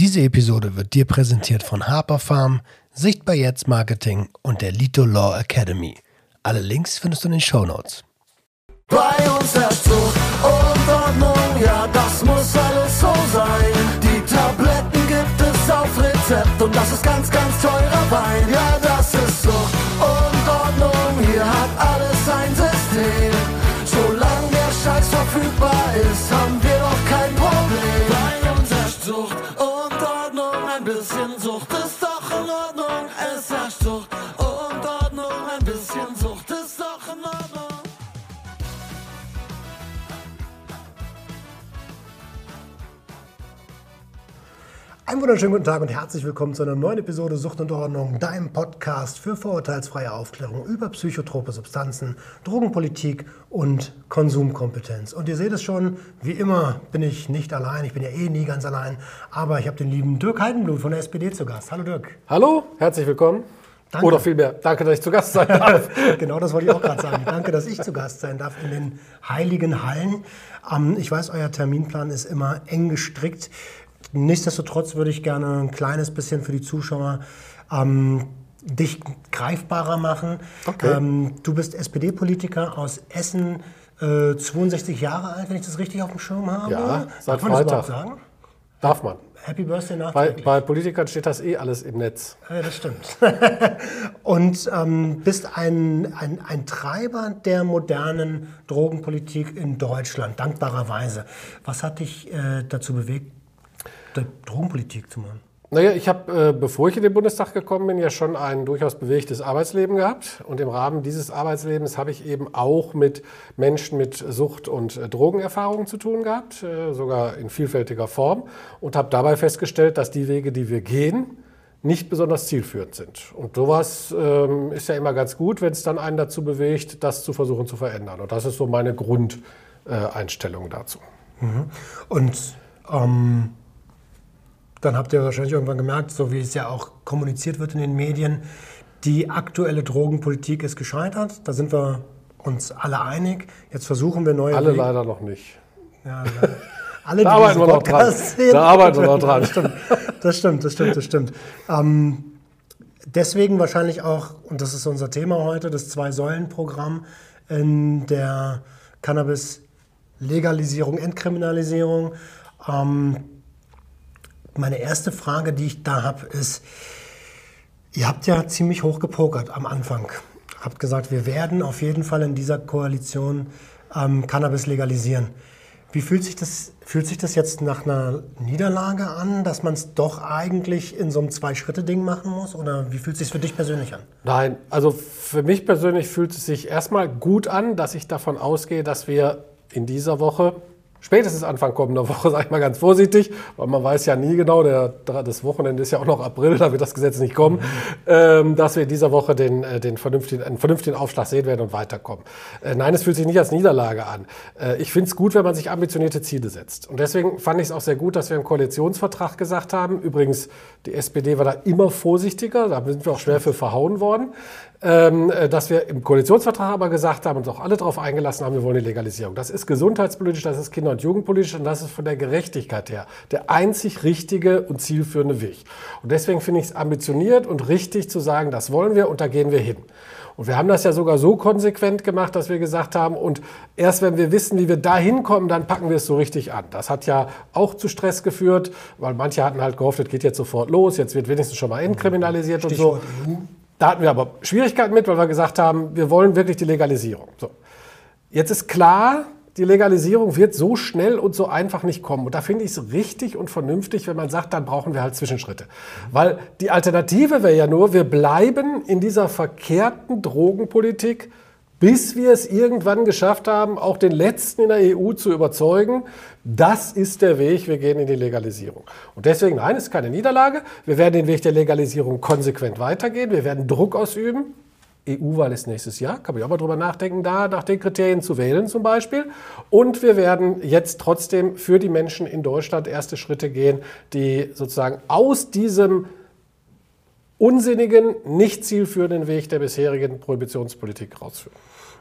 Diese Episode wird dir präsentiert von Harper Farm, Sichtbar Jetzt Marketing und der Lito Law Academy. Alle Links findest du in den Show Notes. Bei uns herrscht Zucht und Ordnung, ja, das muss alles so sein. Die Tabletten gibt es auf Rezept und das ist ganz, ganz teurer Wein. Ja, das ist Zucht und Ordnung, hier hat alles ein System. Solange der Scheiß verfügbar ist, haben Einen wunderschönen guten Tag und herzlich willkommen zu einer neuen Episode Sucht und Ordnung, deinem Podcast für vorurteilsfreie Aufklärung über psychotrope Substanzen, Drogenpolitik und Konsumkompetenz. Und ihr seht es schon, wie immer bin ich nicht allein, ich bin ja eh nie ganz allein, aber ich habe den lieben Dirk Heidenblut von der SPD zu Gast. Hallo Dirk. Hallo, herzlich willkommen. Danke. Oder vielmehr, danke, dass ich zu Gast sein darf. genau das wollte ich auch gerade sagen. Danke, dass ich zu Gast sein darf in den heiligen Hallen. Ähm, ich weiß, euer Terminplan ist immer eng gestrickt. Nichtsdestotrotz würde ich gerne ein kleines bisschen für die Zuschauer ähm, dich greifbarer machen. Okay. Ähm, du bist SPD-Politiker aus Essen, äh, 62 Jahre alt, wenn ich das richtig auf dem Schirm habe. Ja, seit Darf man das Freitag. überhaupt sagen? Darf man. Happy Birthday Bei, nachträglich. bei Politikern steht das eh alles im Netz. Ja, das stimmt. Und ähm, bist ein, ein, ein Treiber der modernen Drogenpolitik in Deutschland, dankbarerweise. Was hat dich äh, dazu bewegt, die Drogenpolitik zu machen? Naja, ich habe, äh, bevor ich in den Bundestag gekommen bin, ja schon ein durchaus bewegtes Arbeitsleben gehabt. Und im Rahmen dieses Arbeitslebens habe ich eben auch mit Menschen mit Sucht- und äh, Drogenerfahrungen zu tun gehabt, äh, sogar in vielfältiger Form. Und habe dabei festgestellt, dass die Wege, die wir gehen, nicht besonders zielführend sind. Und sowas ähm, ist ja immer ganz gut, wenn es dann einen dazu bewegt, das zu versuchen zu verändern. Und das ist so meine Grundeinstellung dazu. Und ähm, dann habt ihr wahrscheinlich irgendwann gemerkt, so wie es ja auch kommuniziert wird in den Medien, die aktuelle Drogenpolitik ist gescheitert. Da sind wir uns alle einig. Jetzt versuchen wir neue Alle Wege. leider noch nicht. Ja. Alle, Da arbeiten wir noch dran. Da arbeiten wir noch dran. Das stimmt, das stimmt, das stimmt. Das stimmt. Ähm, deswegen wahrscheinlich auch, und das ist unser Thema heute, das Zwei-Säulen-Programm in der Cannabis-Legalisierung, Entkriminalisierung. Ähm, meine erste Frage, die ich da habe, ist, Ihr habt ja ziemlich hoch gepokert am Anfang. Habt gesagt, wir werden auf jeden Fall in dieser Koalition ähm, Cannabis legalisieren. Wie fühlt sich, das, fühlt sich das jetzt nach einer Niederlage an, dass man es doch eigentlich in so einem Zwei-Schritte-Ding machen muss? Oder wie fühlt es sich für dich persönlich an? Nein, also für mich persönlich fühlt es sich erstmal gut an, dass ich davon ausgehe, dass wir in dieser Woche, spätestens Anfang kommender Woche, sage ich mal ganz vorsichtig, weil man weiß ja nie genau, der, das Wochenende ist ja auch noch April, da wird das Gesetz nicht kommen, ähm, dass wir in dieser Woche den, äh, den vernünftigen, einen vernünftigen Aufschlag sehen werden und weiterkommen. Äh, nein, es fühlt sich nicht als Niederlage an. Äh, ich finde es gut, wenn man sich ambitionierte Ziele setzt. Und deswegen fand ich es auch sehr gut, dass wir im Koalitionsvertrag gesagt haben, übrigens, die SPD war da immer vorsichtiger, da sind wir auch schwer für verhauen worden, ähm, äh, dass wir im Koalitionsvertrag aber gesagt haben und uns auch alle darauf eingelassen haben, wir wollen die Legalisierung. Das ist gesundheitspolitisch, das ist kinder- und jugendpolitisch und das ist von der Gerechtigkeit her der einzig richtige und zielführende Weg. Und deswegen finde ich es ambitioniert und richtig zu sagen, das wollen wir und da gehen wir hin. Und wir haben das ja sogar so konsequent gemacht, dass wir gesagt haben, und erst wenn wir wissen, wie wir da hinkommen, dann packen wir es so richtig an. Das hat ja auch zu Stress geführt, weil manche hatten halt gehofft, es geht jetzt sofort los, jetzt wird wenigstens schon mal entkriminalisiert und so. Stichwort EU. Da hatten wir aber Schwierigkeiten mit, weil wir gesagt haben, wir wollen wirklich die Legalisierung. So. Jetzt ist klar, die Legalisierung wird so schnell und so einfach nicht kommen. Und da finde ich es richtig und vernünftig, wenn man sagt, dann brauchen wir halt Zwischenschritte. Weil die Alternative wäre ja nur, wir bleiben in dieser verkehrten Drogenpolitik, bis wir es irgendwann geschafft haben, auch den Letzten in der EU zu überzeugen, das ist der Weg, wir gehen in die Legalisierung. Und deswegen, nein, es ist keine Niederlage. Wir werden den Weg der Legalisierung konsequent weitergehen. Wir werden Druck ausüben. EU-Wahl ist nächstes Jahr, kann man ja auch mal drüber nachdenken, da nach den Kriterien zu wählen zum Beispiel. Und wir werden jetzt trotzdem für die Menschen in Deutschland erste Schritte gehen, die sozusagen aus diesem unsinnigen, nicht zielführenden Weg der bisherigen Prohibitionspolitik rausführen.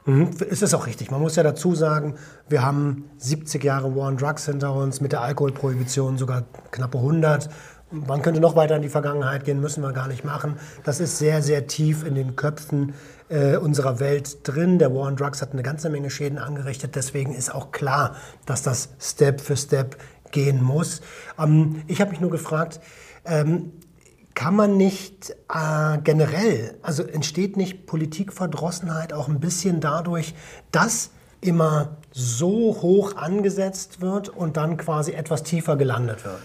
Mhm, es ist auch richtig. Man muss ja dazu sagen, wir haben 70 Jahre War on Drugs hinter uns, mit der Alkoholprohibition sogar knappe 100. Man könnte noch weiter in die Vergangenheit gehen, müssen wir gar nicht machen. Das ist sehr, sehr tief in den Köpfen äh, unserer Welt drin. Der War on Drugs hat eine ganze Menge Schäden angerichtet. Deswegen ist auch klar, dass das Step für Step gehen muss. Ähm, ich habe mich nur gefragt, ähm, kann man nicht äh, generell, also entsteht nicht Politikverdrossenheit auch ein bisschen dadurch, dass immer so hoch angesetzt wird und dann quasi etwas tiefer gelandet wird?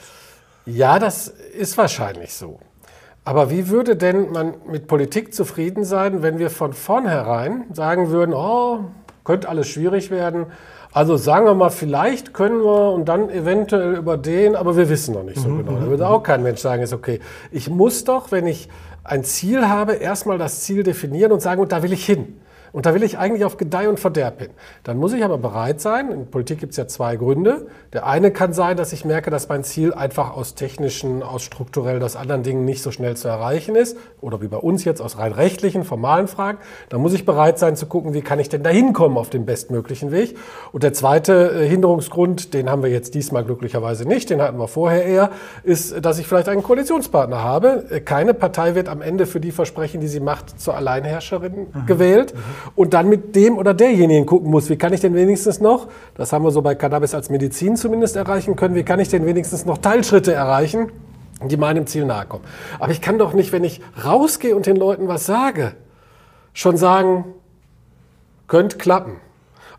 Ja, das ist wahrscheinlich so. Aber wie würde denn man mit Politik zufrieden sein, wenn wir von vornherein sagen würden, oh, könnte alles schwierig werden, also sagen wir mal, vielleicht können wir und dann eventuell über den, aber wir wissen noch nicht so mhm. genau. Da würde auch kein Mensch sagen, ist okay. Ich muss doch, wenn ich ein Ziel habe, erstmal das Ziel definieren und sagen, und da will ich hin. Und da will ich eigentlich auf Gedeih und Verderb hin. Dann muss ich aber bereit sein, in Politik gibt es ja zwei Gründe. Der eine kann sein, dass ich merke, dass mein Ziel einfach aus technischen, aus strukturell, aus anderen Dingen nicht so schnell zu erreichen ist. Oder wie bei uns jetzt aus rein rechtlichen, formalen Fragen. Dann muss ich bereit sein zu gucken, wie kann ich denn da hinkommen auf dem bestmöglichen Weg. Und der zweite äh, Hinderungsgrund, den haben wir jetzt diesmal glücklicherweise nicht, den hatten wir vorher eher, ist, dass ich vielleicht einen Koalitionspartner habe. Äh, keine Partei wird am Ende für die Versprechen, die sie macht, zur Alleinherrscherin mhm. gewählt. Mhm und dann mit dem oder derjenigen gucken muss, wie kann ich denn wenigstens noch, das haben wir so bei Cannabis als Medizin zumindest erreichen können, wie kann ich denn wenigstens noch Teilschritte erreichen, die meinem Ziel nahe kommen. Aber ich kann doch nicht, wenn ich rausgehe und den Leuten was sage, schon sagen, könnte klappen.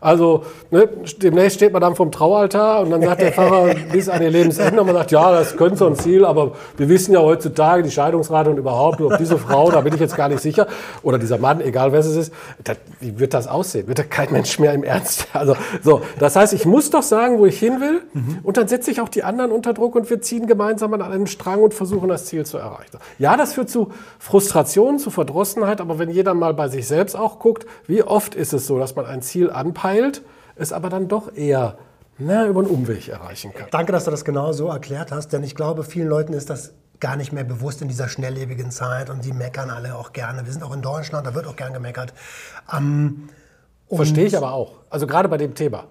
Also ne, demnächst steht man dann vom Traualtar und dann sagt der Pfarrer bis an ihr Lebensende und man sagt, ja, das könnte so ein Ziel, aber wir wissen ja heutzutage die Scheidungsrate und überhaupt, ob diese Frau, da bin ich jetzt gar nicht sicher, oder dieser Mann, egal wer es ist, das, wie wird das aussehen? Wird da kein Mensch mehr im Ernst? Also so, das heißt, ich muss doch sagen, wo ich hin will mhm. und dann setze ich auch die anderen unter Druck und wir ziehen gemeinsam an einem Strang und versuchen das Ziel zu erreichen. Ja, das führt zu Frustration, zu Verdrossenheit, aber wenn jeder mal bei sich selbst auch guckt, wie oft ist es so, dass man ein Ziel anpasst, verpeilt, es aber dann doch eher na, über einen Umweg erreichen kann. Danke, dass du das genau so erklärt hast, denn ich glaube, vielen Leuten ist das gar nicht mehr bewusst in dieser schnelllebigen Zeit und die meckern alle auch gerne. Wir sind auch in Deutschland, da wird auch gern gemeckert. Ähm, verstehe ich aber auch. Also gerade bei dem Thema,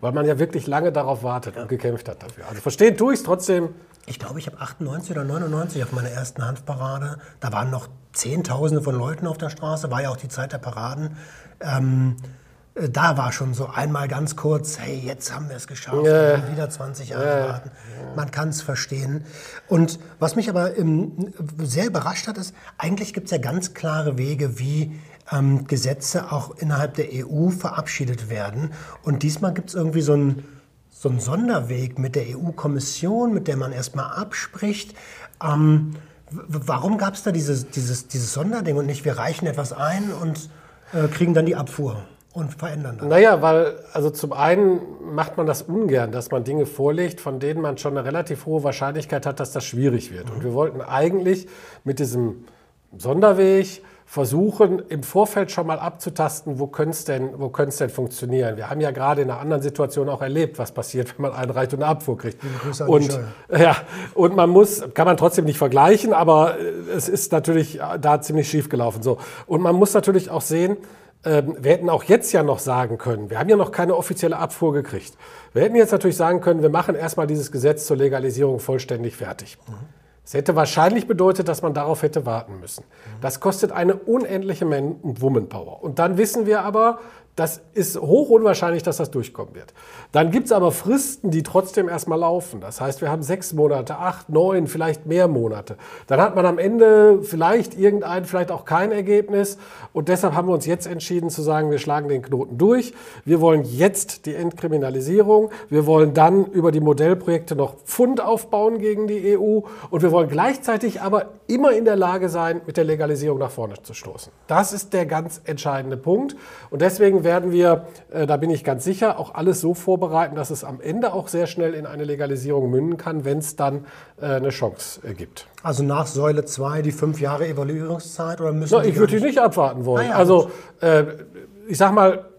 weil man ja wirklich lange darauf wartet ja. und gekämpft hat dafür. Also verstehen tue ich es trotzdem. Ich glaube, ich habe 98 oder 99 auf meiner ersten Hanfparade. Da waren noch Zehntausende von Leuten auf der Straße, war ja auch die Zeit der Paraden. Ähm, äh, da war schon so einmal ganz kurz, hey, jetzt haben wir es geschafft, ja. wieder 20 Jahre ja. warten. Man kann es verstehen. Und was mich aber ähm, sehr überrascht hat, ist, eigentlich gibt es ja ganz klare Wege, wie ähm, Gesetze auch innerhalb der EU verabschiedet werden. Und diesmal gibt es irgendwie so einen so Sonderweg mit der EU-Kommission, mit der man erstmal abspricht. Ähm, warum gab es da dieses, dieses, dieses Sonderding und nicht, wir reichen etwas ein und äh, kriegen dann die Abfuhr? Und verändern das? Naja, weil also zum einen macht man das ungern, dass man Dinge vorlegt, von denen man schon eine relativ hohe Wahrscheinlichkeit hat, dass das schwierig wird. Mhm. Und wir wollten eigentlich mit diesem Sonderweg versuchen, im Vorfeld schon mal abzutasten, wo könnte es denn, denn funktionieren. Wir haben ja gerade in einer anderen Situation auch erlebt, was passiert, wenn man einreicht und eine Abfuhr kriegt. Und, ja, und man muss, kann man trotzdem nicht vergleichen, aber es ist natürlich da ziemlich schief gelaufen. So. Und man muss natürlich auch sehen, ähm, wir hätten auch jetzt ja noch sagen können, wir haben ja noch keine offizielle Abfuhr gekriegt. Wir hätten jetzt natürlich sagen können, wir machen erstmal dieses Gesetz zur Legalisierung vollständig fertig. Es mhm. hätte wahrscheinlich bedeutet, dass man darauf hätte warten müssen. Mhm. Das kostet eine unendliche Man- und Womanpower. Und dann wissen wir aber, das ist hoch unwahrscheinlich, dass das durchkommen wird. Dann gibt es aber Fristen, die trotzdem erstmal laufen. Das heißt, wir haben sechs Monate, acht, neun, vielleicht mehr Monate. Dann hat man am Ende vielleicht irgendein, vielleicht auch kein Ergebnis. Und deshalb haben wir uns jetzt entschieden zu sagen, wir schlagen den Knoten durch. Wir wollen jetzt die Entkriminalisierung. Wir wollen dann über die Modellprojekte noch Pfund aufbauen gegen die EU. Und wir wollen gleichzeitig aber immer in der Lage sein, mit der Legalisierung nach vorne zu stoßen. Das ist der ganz entscheidende Punkt. Und deswegen werden wir, äh, da bin ich ganz sicher, auch alles so vorbereiten, dass es am Ende auch sehr schnell in eine Legalisierung münden kann, wenn es dann äh, eine Chance äh, gibt. Also nach Säule 2 die fünf Jahre Evaluierungszeit oder müssen Na, Ich würde die nicht abwarten wollen. Ah, ja, also äh, ich sag mal,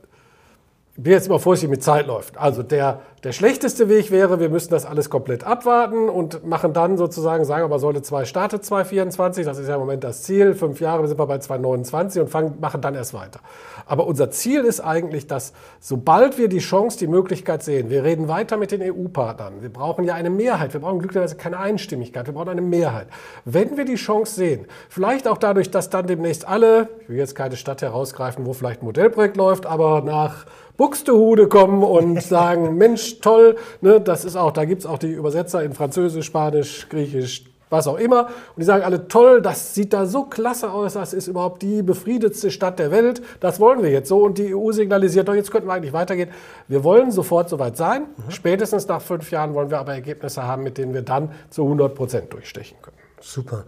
ich bin jetzt immer vorsichtig mit Zeitläufen. Also der Der schlechteste Weg wäre, wir müssen das alles komplett abwarten und machen dann sozusagen, sagen mal, Säule 2 startet 2024, das ist ja im Moment das Ziel, fünf Jahre sind wir bei 2029 und fangen, machen dann erst weiter. Aber unser Ziel ist eigentlich, dass sobald wir die Chance, die Möglichkeit sehen, wir reden weiter mit den EU-Partnern, wir brauchen ja eine Mehrheit, wir brauchen glücklicherweise keine Einstimmigkeit, wir brauchen eine Mehrheit. Wenn wir die Chance sehen, vielleicht auch dadurch, dass dann demnächst alle, ich will jetzt keine Stadt herausgreifen, wo vielleicht ein Modellprojekt läuft, aber nach Buxtehude kommen und sagen, Mensch, toll, ne, das ist auch, da gibt's auch die Übersetzer in Französisch, Spanisch, Griechisch, was auch immer. Und die sagen alle, toll, das sieht da so klasse aus, das ist überhaupt die befriedetste Stadt der Welt, das wollen wir jetzt so. Und die EU signalisiert, doch, jetzt könnten wir eigentlich weitergehen. Wir wollen sofort soweit sein. Mhm. Spätestens nach fünf Jahren wollen wir aber Ergebnisse haben, mit denen wir dann zu 100 Prozent durchstechen können. Super.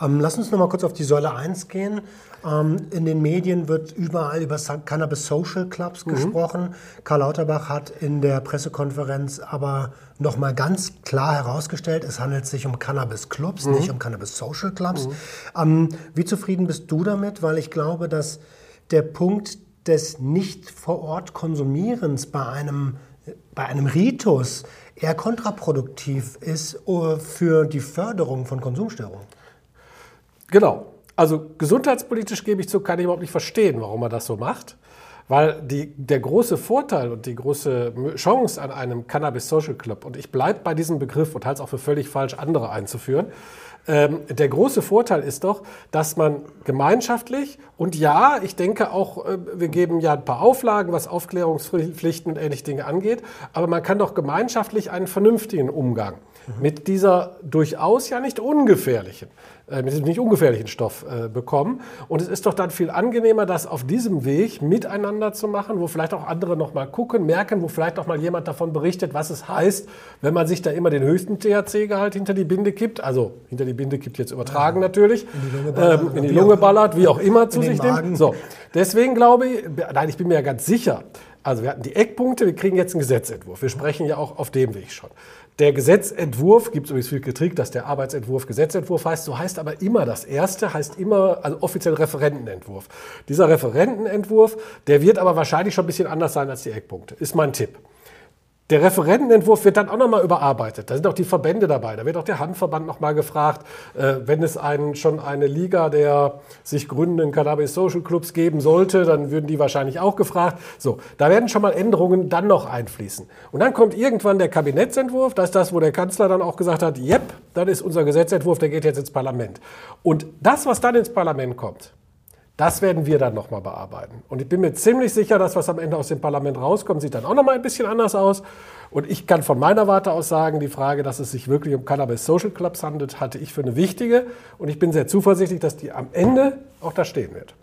Ähm, lass uns noch mal kurz auf die Säule 1 gehen. Ähm, in den Medien wird überall über Cannabis Social Clubs mhm. gesprochen. Karl Lauterbach hat in der Pressekonferenz aber noch mal ganz klar herausgestellt, es handelt sich um Cannabis Clubs, mhm. nicht um Cannabis Social Clubs. Mhm. Ähm, wie zufrieden bist du damit? Weil ich glaube, dass der Punkt des nicht vor Ort Konsumierens bei einem, bei einem Ritus eher kontraproduktiv ist äh, für die Förderung von Konsumstörungen. Genau. Also gesundheitspolitisch gebe ich zu, kann ich überhaupt nicht verstehen, warum man das so macht. Weil die, der große Vorteil und die große Chance an einem Cannabis Social Club, und ich bleibe bei diesem Begriff und halte es auch für völlig falsch, andere einzuführen, ähm, der große Vorteil ist doch, dass man gemeinschaftlich und ja, ich denke auch, äh, wir geben ja ein paar Auflagen, was Aufklärungspflichten und ähnliche Dinge angeht, aber man kann doch gemeinschaftlich einen vernünftigen Umgang mhm. mit dieser durchaus ja nicht ungefährlichen äh, mit diesem nicht ungefährlichen Stoff äh, bekommen. Und es ist doch dann viel angenehmer, das auf diesem Weg miteinander zu machen, wo vielleicht auch andere noch mal gucken, merken, wo vielleicht auch mal jemand davon berichtet, was es heißt, wenn man sich da immer den höchsten THC-Gehalt hinter die Binde kippt. Also hinter die Binde kippt jetzt übertragen ja. natürlich. In die Lunge ballert, ähm, in die Lunge ballert wie auch immer zu sich nimmt. So, deswegen glaube ich, nein, ich bin mir ja ganz sicher, also wir hatten die Eckpunkte, wir kriegen jetzt einen Gesetzentwurf. Wir sprechen ja auch auf dem Weg schon. Der Gesetzentwurf, gibt es übrigens viel Kritik, dass der Arbeitsentwurf Gesetzentwurf heißt, so heißt aber immer das erste, heißt immer, also offiziell Referentenentwurf. Dieser Referentenentwurf, der wird aber wahrscheinlich schon ein bisschen anders sein als die Eckpunkte, ist mein Tipp. Der Referentenentwurf wird dann auch nochmal überarbeitet. Da sind auch die Verbände dabei. Da wird auch der Handverband nochmal gefragt, äh, wenn es einen, schon eine Liga der sich gründenden Cannabis Social Clubs geben sollte, dann würden die wahrscheinlich auch gefragt. So, da werden schon mal Änderungen dann noch einfließen. Und dann kommt irgendwann der Kabinettsentwurf. Das ist das, wo der Kanzler dann auch gesagt hat, yep, das ist unser Gesetzentwurf, der geht jetzt ins Parlament. Und das, was dann ins Parlament kommt, das werden wir dann nochmal bearbeiten. Und ich bin mir ziemlich sicher, dass was am Ende aus dem Parlament rauskommt, sieht dann auch nochmal ein bisschen anders aus. Und ich kann von meiner Warte aus sagen, die Frage, dass es sich wirklich um Cannabis Social Clubs handelt, hatte ich für eine wichtige. Und ich bin sehr zuversichtlich, dass die am Ende auch da stehen wird.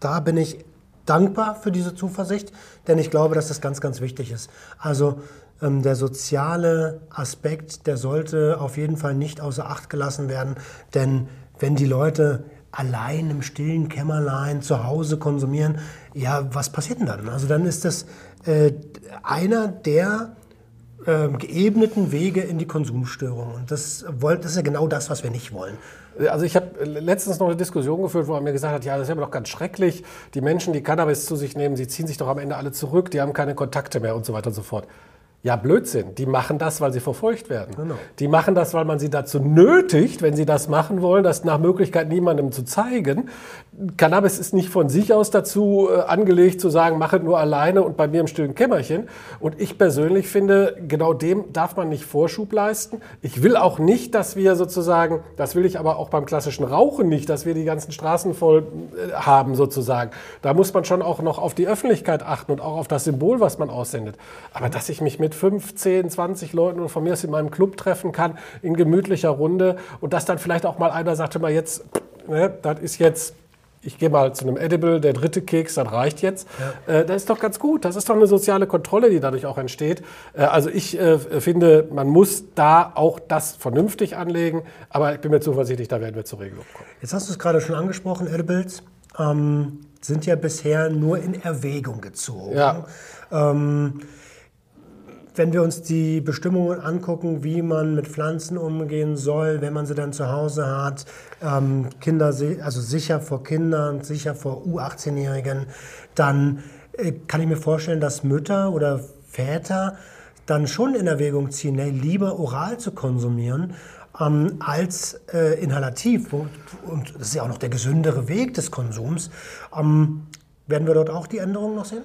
Da bin ich dankbar für diese Zuversicht, denn ich glaube, dass das ganz, ganz wichtig ist. Also ähm, der soziale Aspekt, der sollte auf jeden Fall nicht außer Acht gelassen werden, denn wenn die Leute allein im stillen Kämmerlein zu Hause konsumieren, ja, was passiert denn dann? Also dann ist das äh, einer der äh, geebneten Wege in die Konsumstörung. Und das, das ist ja genau das, was wir nicht wollen. Also ich habe letztens noch eine Diskussion geführt, wo er mir gesagt hat, ja, das ist ja doch ganz schrecklich. Die Menschen, die Cannabis zu sich nehmen, sie ziehen sich doch am Ende alle zurück, die haben keine Kontakte mehr und so weiter und so fort. Ja, Blödsinn. Die machen das, weil sie verfolgt werden. Genau. Die machen das, weil man sie dazu nötigt, wenn sie das machen wollen, das nach Möglichkeit niemandem zu zeigen. Cannabis ist nicht von sich aus dazu äh, angelegt, zu sagen, mach es nur alleine und bei mir im stillen Kämmerchen. Und ich persönlich finde, genau dem darf man nicht Vorschub leisten. Ich will auch nicht, dass wir sozusagen, das will ich aber auch beim klassischen Rauchen nicht, dass wir die ganzen Straßen voll äh, haben sozusagen. Da muss man schon auch noch auf die Öffentlichkeit achten und auch auf das Symbol, was man aussendet. Aber dass ich mich mit mit 5, 10, 20 Leuten und von mir aus in meinem Club treffen kann, in gemütlicher Runde und dass dann vielleicht auch mal einer sagte mal jetzt, ne, das ist jetzt ich gehe mal zu einem Edible, der dritte Keks, das reicht jetzt. Ja. Äh, das ist doch ganz gut. Das ist doch eine soziale Kontrolle, die dadurch auch entsteht. Äh, also ich äh, finde, man muss da auch das vernünftig anlegen. Aber ich bin mir zuversichtlich, da werden wir zur Regelung kommen. Jetzt hast du es gerade schon angesprochen, Edibles ähm, sind ja bisher nur in Erwägung gezogen. Ja. Ähm, wenn wir uns die Bestimmungen angucken, wie man mit Pflanzen umgehen soll, wenn man sie dann zu Hause hat, ähm, Kinder, also sicher vor Kindern, sicher vor U18-Jährigen, dann äh, kann ich mir vorstellen, dass Mütter oder Väter dann schon in Erwägung ziehen, nee, lieber oral zu konsumieren ähm, als äh, inhalativ. Und, und das ist ja auch noch der gesündere Weg des Konsums. Ähm, werden wir dort auch die Änderungen noch sehen?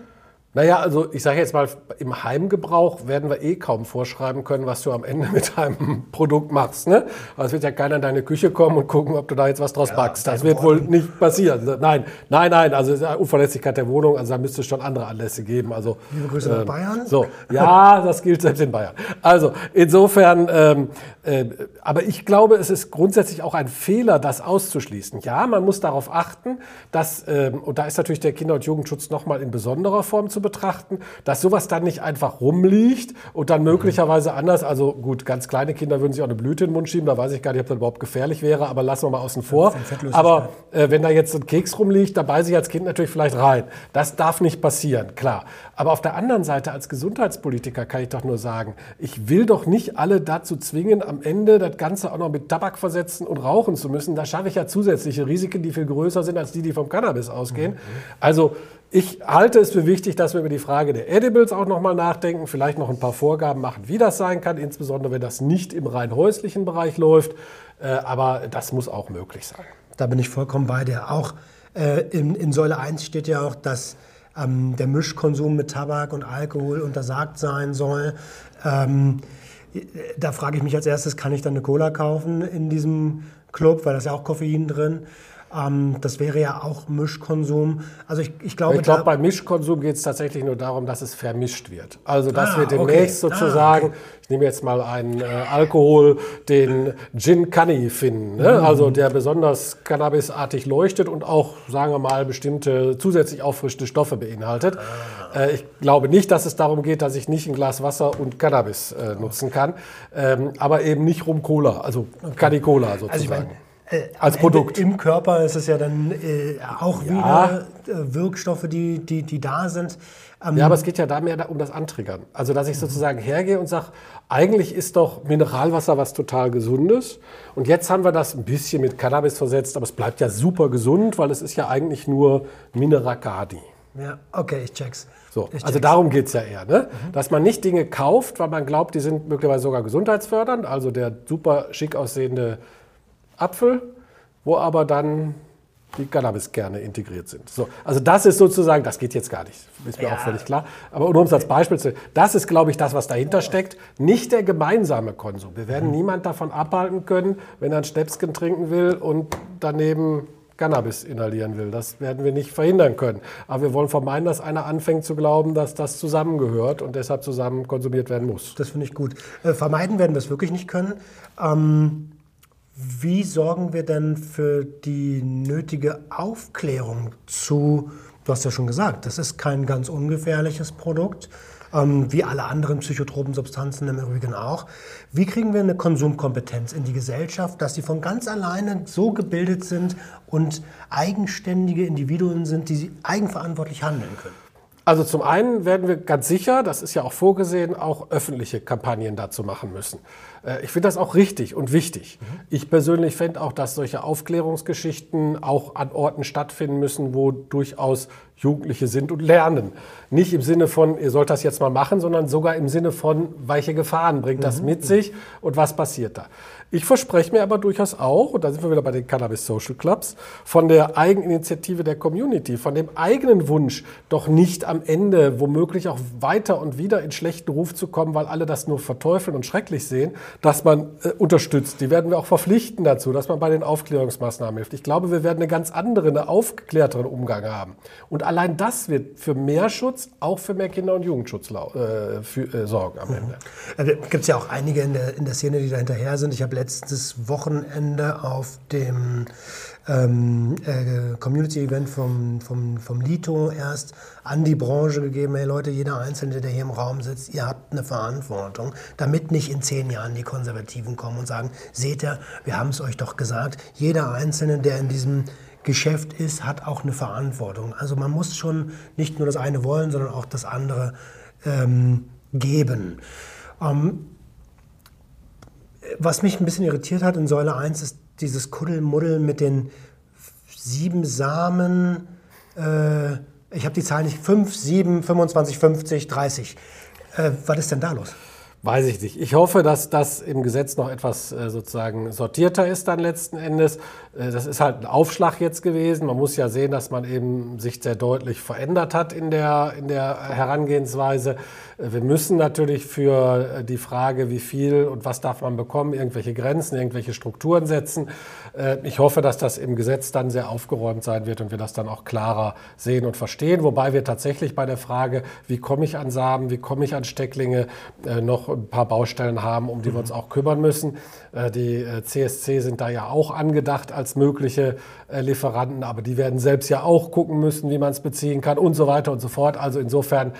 Naja, also ich sage jetzt mal, im Heimgebrauch werden wir eh kaum vorschreiben können, was du am Ende mit deinem Produkt machst. Ne? Also es wird ja keiner in deine Küche kommen und gucken, ob du da jetzt was draus ja, backst. Das wird wohl nicht passieren. Nein, nein, nein. Also Unverlässlichkeit der Wohnung, also da müsste es schon andere Anlässe geben. Also, Liebe Grüße äh, nach Bayern. So, ja, das gilt selbst in Bayern. Also insofern, ähm, äh, aber ich glaube, es ist grundsätzlich auch ein Fehler, das auszuschließen. Ja, man muss darauf achten, dass, ähm, und da ist natürlich der Kinder- und Jugendschutz nochmal in besonderer Form zu betrachten, dass sowas dann nicht einfach rumliegt und dann möglicherweise anders, also gut, ganz kleine Kinder würden sich auch eine Blüte in den Mund schieben, da weiß ich gar nicht, ob das überhaupt gefährlich wäre, aber lassen wir mal außen vor. Aber äh, wenn da jetzt ein Keks rumliegt, da beiße ich als Kind natürlich vielleicht rein. Das darf nicht passieren, klar. Aber auf der anderen Seite als Gesundheitspolitiker kann ich doch nur sagen, ich will doch nicht alle dazu zwingen, am Ende das Ganze auch noch mit Tabak versetzen und rauchen zu müssen. Da schaffe ich ja zusätzliche Risiken, die viel größer sind als die, die vom Cannabis ausgehen. Mhm. Also ich halte es für wichtig, dass wir über die Frage der Edibles auch nochmal nachdenken, vielleicht noch ein paar Vorgaben machen, wie das sein kann, insbesondere wenn das nicht im rein häuslichen Bereich läuft. Äh, aber das muss auch möglich sein. Da bin ich vollkommen bei dir. Auch äh, in, in, Säule 1 steht ja auch, dass ähm, der Mischkonsum mit Tabak und Alkohol untersagt sein soll. Ähm, da frage ich mich als erstes, kann ich dann eine Cola kaufen in diesem Club, weil da ist ja auch Koffein drin. Ähm, das wäre ja auch Mischkonsum. Also ich, ich glaube, ich glaube, bei Mischkonsum geht es tatsächlich nur darum, dass es vermischt wird. Also dass ah, wir demnächst okay. sozusagen, ah, okay. ich nehme jetzt mal einen äh, Alkohol, den Gin Canny finden, ne? mhm. also der besonders cannabisartig leuchtet und auch, sagen wir mal, bestimmte zusätzlich auffrischende Stoffe beinhaltet. Ah. Äh, ich glaube nicht, dass es darum geht, dass ich nicht ein Glas Wasser und Cannabis äh, nutzen kann, ähm, aber eben nicht Rum Cola, also okay. Canny Cola sozusagen. Also mein, äh, als Produkt. Im Körper ist es ja dann äh, auch ja. wieder äh, Wirkstoffe, die, die, die da sind. Ähm ja, aber es geht ja da mehr um das Antriggern. Also, dass ich sozusagen hergehe und sage, eigentlich ist doch Mineralwasser was total Gesundes. Und jetzt haben wir das ein bisschen mit Cannabis versetzt, aber es bleibt ja super gesund, weil es ist ja eigentlich nur Mineracadi. Ja, okay, ich check's. So, ich also darum geht es ja eher, ne? Mhm. dass man nicht Dinge kauft, weil man glaubt, die sind möglicherweise sogar gesundheitsfördernd. Also der super schick aussehende Apfel, wo aber dann die Cannabiskerne integriert sind. So, also das ist sozusagen, das geht jetzt gar nicht, ist mir ja. auch völlig klar. Aber nur um es als Beispiel zu, das ist, glaube ich, das, was dahinter steckt. Nicht der gemeinsame Konsum. Wir werden mhm. niemand davon abhalten können, wenn er ein Schnäpschen trinken will und daneben Cannabis inhalieren will. Das werden wir nicht verhindern können. Aber wir wollen vermeiden, dass einer anfängt zu glauben, dass das zusammengehört und deshalb zusammen konsumiert werden muss. Das finde ich gut. Äh, vermeiden werden wir es wirklich nicht können. Ähm wie sorgen wir denn für die nötige Aufklärung zu, du hast ja schon gesagt, das ist kein ganz ungefährliches Produkt, ähm, wie alle anderen psychotropen Substanzen im Übrigen auch. Wie kriegen wir eine Konsumkompetenz in die Gesellschaft, dass sie von ganz alleine so gebildet sind und eigenständige Individuen sind, die eigenverantwortlich handeln können? Also zum einen werden wir ganz sicher, das ist ja auch vorgesehen, auch öffentliche Kampagnen dazu machen müssen. Äh, ich finde das auch richtig und wichtig. Mhm. Ich persönlich fände auch, dass solche Aufklärungsgeschichten auch an Orten stattfinden müssen, wo durchaus Jugendliche sind und lernen. Nicht im Sinne von, ihr sollt das jetzt mal machen, sondern sogar im Sinne von, welche Gefahren bringt das mhm. mit sich und was passiert da. Ich verspreche mir aber durchaus auch, und da sind wir wieder bei den Cannabis Social Clubs, von der Eigeninitiative der Community, von dem eigenen Wunsch, doch nicht am Ende womöglich auch weiter und wieder in schlechten Ruf zu kommen, weil alle das nur verteufeln und schrecklich sehen, dass man äh, unterstützt. Die werden wir auch verpflichten dazu, dass man bei den Aufklärungsmaßnahmen hilft. Ich glaube, wir werden einen ganz anderen, einen aufgeklärteren Umgang haben. Und allein das wird für mehr Schutz, auch für mehr Kinder- und Jugendschutz äh, für, äh, sorgen am Ende. Mhm. Äh, Gibt es ja auch einige in der, in der Szene, die da hinterher sind. Ich habe letztes Wochenende auf dem ähm, äh, Community-Event vom, vom, vom Lito erst an die Branche gegeben, hey Leute, jeder Einzelne, der hier im Raum sitzt, ihr habt eine Verantwortung, damit nicht in zehn Jahren die Konservativen kommen und sagen, seht ihr, wir haben es euch doch gesagt, jeder Einzelne, der in diesem Geschäft ist, hat auch eine Verantwortung. Also man muss schon nicht nur das eine wollen, sondern auch das andere ähm, geben. Ähm, was mich ein bisschen irritiert hat in Säule 1 ist dieses Kuddelmuddel mit den sieben Samen. Äh, ich habe die Zahlen nicht. 5, 7, 25, 50, 30. Äh, was ist denn da los? Weiß ich nicht. Ich hoffe, dass das im Gesetz noch etwas äh, sozusagen sortierter ist dann letzten Endes. Äh, das ist halt ein Aufschlag jetzt gewesen. Man muss ja sehen, dass man eben sich sehr deutlich verändert hat in der, in der Herangehensweise. Äh, wir müssen natürlich für die Frage, wie viel und was darf man bekommen, irgendwelche Grenzen, irgendwelche Strukturen setzen. Ich hoffe, dass das im Gesetz dann sehr aufgeräumt sein wird und wir das dann auch klarer sehen und verstehen. Wobei wir tatsächlich bei der Frage, wie komme ich an Samen, wie komme ich an Stecklinge, noch ein paar Baustellen haben, um die wir uns auch kümmern müssen. Äh, die CSC äh, sind da ja auch angedacht als mögliche Lieferanten, aber die werden selbst ja auch gucken müssen, wie man es beziehen kann und so weiter und so fort. Also insofern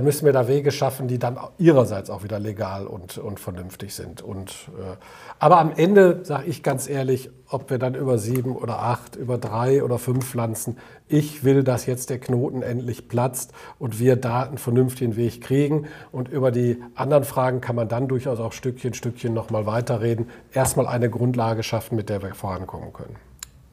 müssen wir da Wege schaffen, die dann ihrerseits auch wieder legal und, und vernünftig sind. Und, aber am Ende sage ich ganz ehrlich, ob wir dann über sieben oder acht, über drei oder fünf pflanzen, ich will, dass jetzt der Knoten endlich platzt und wir da einen vernünftigen Weg kriegen. Und über die anderen Fragen kann man dann durchaus auch Stückchen, Stückchen nochmal weiterreden. Erstmal eine Grundlage schaffen, mit der wir vorankommen können.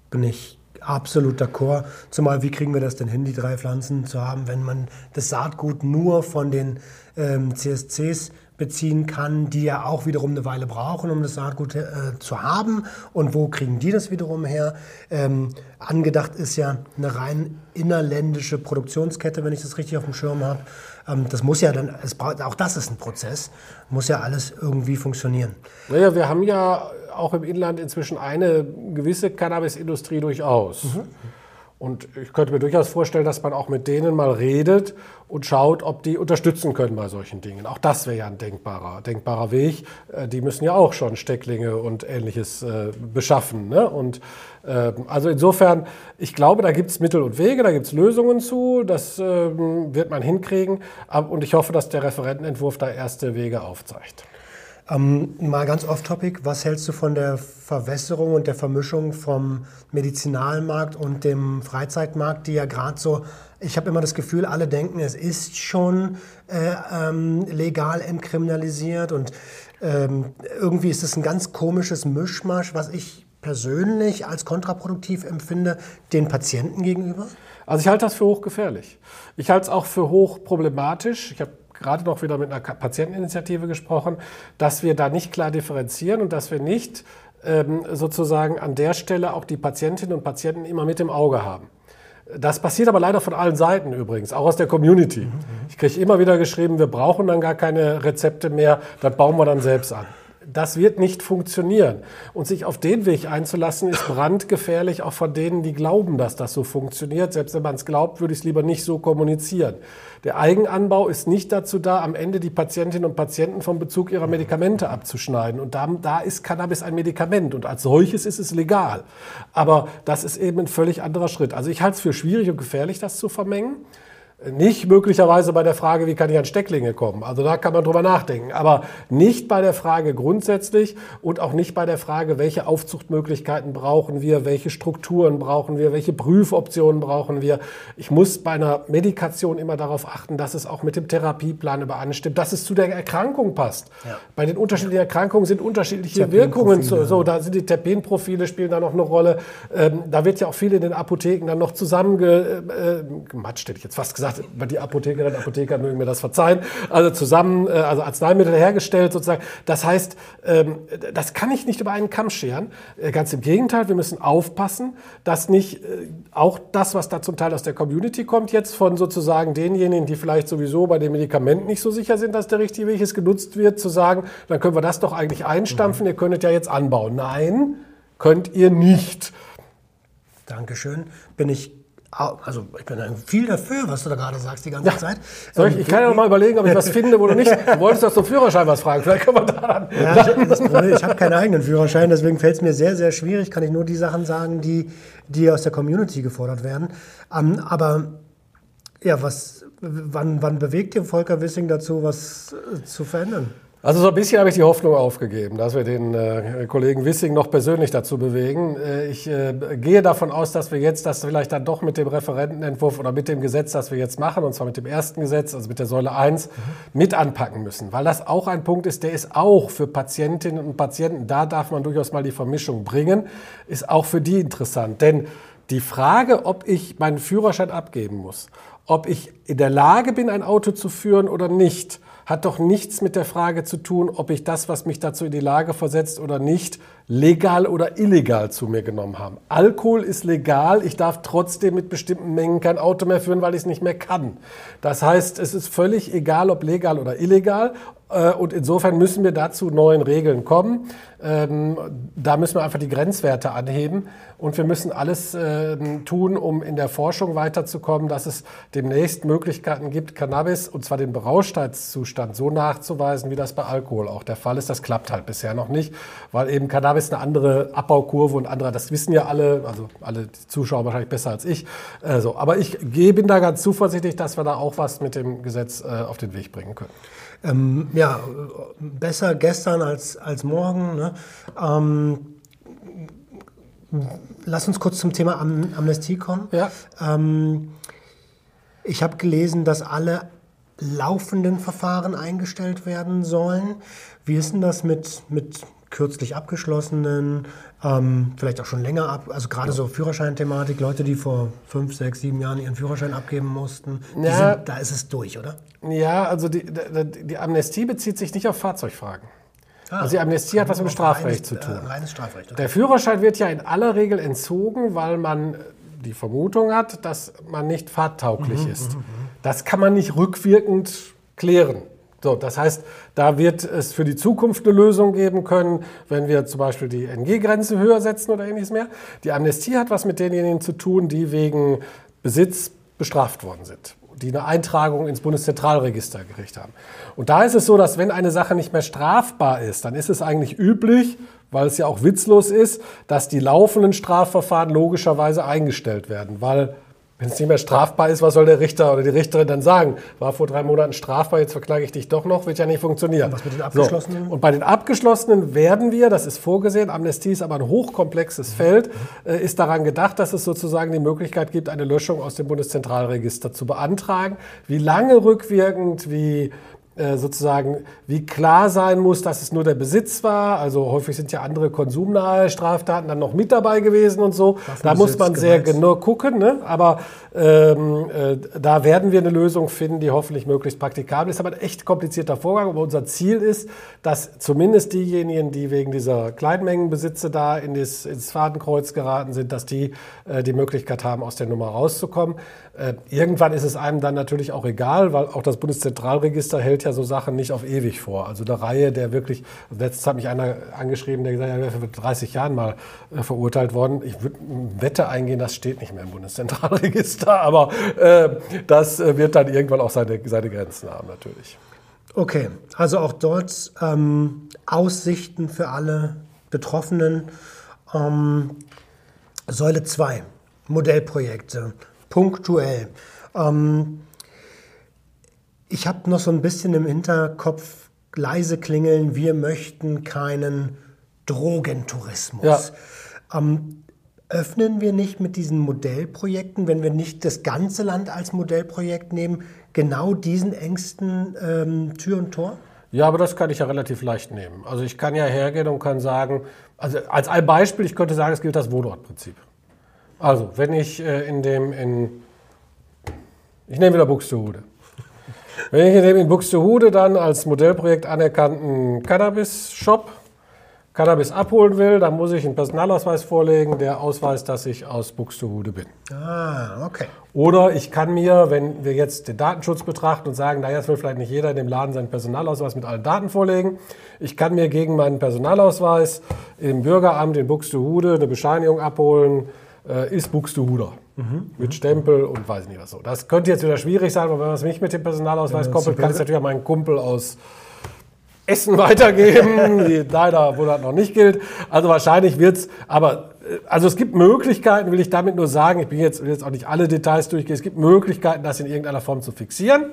Bin ich absolut d'accord. Zumal, wie kriegen wir das denn hin, die drei Pflanzen zu haben, wenn man das Saatgut nur von den ähm, CSCs beziehen kann, die ja auch wiederum eine Weile brauchen, um das Saatgut äh, zu haben. Und wo kriegen die das wiederum her? Ähm, angedacht ist ja eine rein innerländische Produktionskette, wenn ich das richtig auf dem Schirm habe. Ähm, das muss ja dann, braucht, auch das ist ein Prozess, muss ja alles irgendwie funktionieren. Naja, wir haben ja auch im Inland inzwischen eine gewisse Cannabisindustrie durchaus. Mhm. Und ich könnte mir durchaus vorstellen, dass man auch mit denen mal redet und schaut, ob die unterstützen können bei solchen Dingen. Auch das wäre ja ein denkbarer, denkbarer Weg. Äh, die müssen ja auch schon Stecklinge und ähnliches äh, beschaffen. Ne? Und äh, also insofern, ich glaube, da gibt es Mittel und Wege, da gibt es Lösungen zu. Das äh, wird man hinkriegen. Und ich hoffe, dass der Referentenentwurf da erste Wege aufzeigt. Ähm, mal ganz off-topic, was hältst du von der Verwässerung und der Vermischung vom Medizinalmarkt und dem Freizeitmarkt, die ja gerade so, ich habe immer das Gefühl, alle denken, es ist schon äh, ähm, legal entkriminalisiert und ähm, irgendwie ist es ein ganz komisches Mischmasch, was ich persönlich als kontraproduktiv empfinde, den Patienten gegenüber? Also ich halte das für hochgefährlich. Ich halte es auch für hochproblematisch. Ich habe gerade noch wieder mit einer Patienteninitiative gesprochen, dass wir da nicht klar differenzieren und dass wir nicht ähm, sozusagen an der Stelle auch die Patientinnen und Patienten immer mit im Auge haben. Das passiert aber leider von allen Seiten übrigens, auch aus der Community. Ich kriege immer wieder geschrieben, wir brauchen dann gar keine Rezepte mehr, das bauen wir dann selbst an das wird nicht funktionieren. Und sich auf den Weg einzulassen, ist brandgefährlich, auch von denen, die glauben, dass das so funktioniert. Selbst wenn man es glaubt, würde ich es lieber nicht so kommunizieren. Der Eigenanbau ist nicht dazu da, am Ende die Patientinnen und Patienten vom Bezug ihrer Medikamente abzuschneiden. Und da, da ist Cannabis ein Medikament und als solches ist es legal. Aber das ist eben ein völlig anderer Schritt. Also ich halte es für schwierig und gefährlich, das zu vermengen. Nicht möglicherweise bei der Frage, wie kann ich an Stecklinge kommen. Also da kann man drüber nachdenken. Aber nicht bei der Frage grundsätzlich und auch nicht bei der Frage, welche Aufzuchtmöglichkeiten brauchen wir, welche Strukturen brauchen wir, welche Prüfoptionen brauchen wir. Ich muss bei einer Medikation immer darauf achten, dass es auch mit dem Therapieplan übereinstimmt, dass es zu der Erkrankung passt. Ja. Bei den unterschiedlichen Erkrankungen sind unterschiedliche Wirkungen. Zu, so, da sind die Terpenprofile spielen da noch eine Rolle. Ähm, da wird ja auch viel in den Apotheken dann noch zusammengematscht, äh, hätte ich jetzt fast gesagt gesagt, die Apothekerinnen und Apotheker mögen mir das verzeihen, also zusammen, äh, also Arzneimittel hergestellt sozusagen. Das heißt, ähm, das kann ich nicht über einen Kamm scheren. Äh, ganz im Gegenteil, wir müssen aufpassen, dass nicht äh, auch das, was da zum Teil aus der Community kommt, jetzt von sozusagen denjenigen, die vielleicht sowieso bei dem Medikament nicht so sicher sind, dass der richtige Weg ist, genutzt wird, zu sagen, dann können wir das doch eigentlich einstampfen, mhm. ihr könntet ja jetzt anbauen. Nein, könnt ihr nicht. Dankeschön. Bin ich also ich bin viel dafür, was du da gerade sagst die ganze ja. Zeit. Soll ich, ich kann ja noch mal überlegen, ob ich was finde, du nicht. Du wolltest doch zum Führerschein was fragen. Vielleicht können wir da dann. Ja, ich, ich habe keinen eigenen Führerschein, deswegen fällt es mir sehr, sehr schwierig. Kann ich nur die Sachen sagen, die, die aus der Community gefordert werden. Um, ähm, aber ja, was, wann, wann bewegt ihr Volker Wissing dazu, was äh, zu verändern? Also so ein bisschen habe ich die Hoffnung aufgegeben, dass wir den äh, Kollegen Wissing noch persönlich dazu bewegen. Äh, ich äh, gehe davon aus, dass wir jetzt das vielleicht dann doch mit dem Referentenentwurf oder mit dem Gesetz, das wir jetzt machen, und zwar mit dem ersten Gesetz, also mit der Säule 1, mhm. mit anpacken müssen. Weil das auch ein Punkt ist, der ist auch für Patientinnen und Patienten, da darf man durchaus mal die Vermischung bringen, ist auch für die interessant. Denn die Frage, ob ich meinen Führerschein abgeben muss, ob ich in der Lage bin, ein Auto zu führen oder nicht, hat doch nichts mit der Frage zu tun, ob ich das, was mich dazu in die Lage versetzt oder nicht, legal oder illegal zu mir genommen habe. Alkohol ist legal, ich darf trotzdem mit bestimmten Mengen kein Auto mehr führen, weil ich es nicht mehr kann. Das heißt, es ist völlig egal, ob legal oder illegal. Äh, und insofern müssen wir dazu neuen Regeln kommen. Ähm, da müssen wir einfach die Grenzwerte anheben. Und wir müssen alles ähm, tun, um in der Forschung weiterzukommen, dass es demnächst Möglichkeiten gibt, Cannabis, und zwar den Berauschtheitszustand, so nachzuweisen, wie das bei Alkohol auch der Fall ist. Das klappt halt bisher noch nicht, weil eben Cannabis eine andere Abbaukurve und andere, das wissen ja alle, also alle Zuschauer wahrscheinlich besser als ich. Also, aber ich bin da ganz zuversichtlich, dass wir da auch was mit dem Gesetz äh, auf den Weg bringen können. Ähm, ja, besser gestern als, als morgen. Ne? Ähm, lass uns kurz zum Thema Am Amnestie kommen. Ja. Ähm, ich habe gelesen, dass alle laufenden Verfahren eingestellt werden sollen. Wie ist denn das mit, mit kürzlich abgeschlossenen, ähm, vielleicht auch schon länger ab, also gerade so Führerscheinthematik, Leute, die vor fünf, sechs, sieben Jahren ihren Führerschein abgeben mussten, Ja. sind, da ist es durch, oder? Ja, also die, die, die Amnestie bezieht sich nicht auf Fahrzeugfragen. Ah, Also die Amnestie hat was mit Strafrecht zu reines, tun. Äh, reines Strafrecht. Okay. Der Führerschein wird ja in aller Regel entzogen, weil man die Vermutung hat, dass man nicht fahrtauglich Mhm, ist. Das kann man nicht rückwirkend klären. So, das heißt, da wird es für die Zukunft eine Lösung geben können, wenn wir zum Beispiel die NG-Grenze höher setzen oder ähnliches mehr. Die Amnestie hat was mit denjenigen zu tun, die wegen Besitz bestraft worden sind, die eine Eintragung ins Bundeszentralregister gekriegt haben. Und da ist es so, dass wenn eine Sache nicht mehr strafbar ist, dann ist es eigentlich üblich, weil es ja auch witzlos ist, dass die laufenden Strafverfahren logischerweise eingestellt werden, weil wenn es nicht mehr strafbar ist, was soll der Richter oder die Richterin dann sagen? War vor drei Monaten strafbar, jetzt verklage ich dich doch noch, wird ja nicht funktionieren. was mit den Abgeschlossenen? So. Und bei den Abgeschlossenen werden wir, das ist vorgesehen, Amnestie ist aber ein hochkomplexes Feld, äh, ist daran gedacht, dass es sozusagen die Möglichkeit gibt, eine Löschung aus dem Bundeszentralregister zu beantragen. Wie lange rückwirkend, wie sozusagen, wie klar sein muss, dass es nur der Besitz war. Also häufig sind ja andere konsumnahe Straftaten dann noch mit dabei gewesen und so. Da muss man sehr Gewalt. genau gucken. Ne? Aber ähm, äh, da werden wir eine Lösung finden, die hoffentlich möglichst praktikabel ist. Aber ein echt komplizierter Vorgang. Aber unser Ziel ist, dass zumindest diejenigen, die wegen dieser Kleinmengenbesitze da in das, ins Fadenkreuz geraten sind, dass die äh, die Möglichkeit haben, aus der Nummer rauszukommen. Äh, irgendwann ist es einem dann natürlich auch egal, weil auch das Bundeszentralregister hält ja so Sachen nicht auf ewig vor. Also eine Reihe, der wirklich, letztens hat mich einer angeschrieben, der gesagt hat, er wäre vor 30 Jahren mal äh, verurteilt worden. Ich würde Wette eingehen, das steht nicht mehr im Bundeszentralregister, aber äh, das äh, wird dann irgendwann auch seine, seine Grenzen haben natürlich. Okay, also auch dort ähm, Aussichten für alle Betroffenen. Ähm, Säule 2, Modellprojekte, punktuell. Ähm, ich habe noch so ein bisschen im Hinterkopf leise klingeln, wir möchten keinen Drogentourismus. Ja. Ähm, öffnen wir nicht mit diesen Modellprojekten, wenn wir nicht das ganze Land als Modellprojekt nehmen, genau diesen engsten ähm, Tür und Tor? Ja, aber das kann ich ja relativ leicht nehmen. Also ich kann ja hergehen und kann sagen, also als ein Beispiel, ich könnte sagen, es gilt das Wohnortprinzip. Also, wenn ich äh, in dem, in, ich nehme wieder Buxtehude. Wenn ich in dem in Buxtehude dann als Modellprojekt anerkannten Cannabis-Shop Cannabis abholen will, dann muss ich einen Personalausweis vorlegen, der ausweist, dass ich aus Buxtehude bin. Ah, okay. Oder ich kann mir, wenn wir jetzt den Datenschutz betrachten und sagen, naja, es will vielleicht nicht jeder in dem Laden seinen Personalausweis mit allen Daten vorlegen, ich kann mir gegen meinen Personalausweis im Bürgeramt in Buxtehude eine Bescheinigung abholen, äh, ist Buxtehuder. Mit Stempel und weiß nicht was so. Das könnte jetzt wieder schwierig sein, aber wenn man es nicht mit dem Personalausweis Ja, koppelt, kann es natürlich an meinen Kumpel aus Essen weitergeben, die leider wohl das noch nicht gilt. Also wahrscheinlich wird's, aber äh, also es gibt Möglichkeiten, will ich damit nur sagen, ich bin jetzt, will jetzt auch nicht alle Details durchgehen, es gibt Möglichkeiten, das in irgendeiner Form zu fixieren.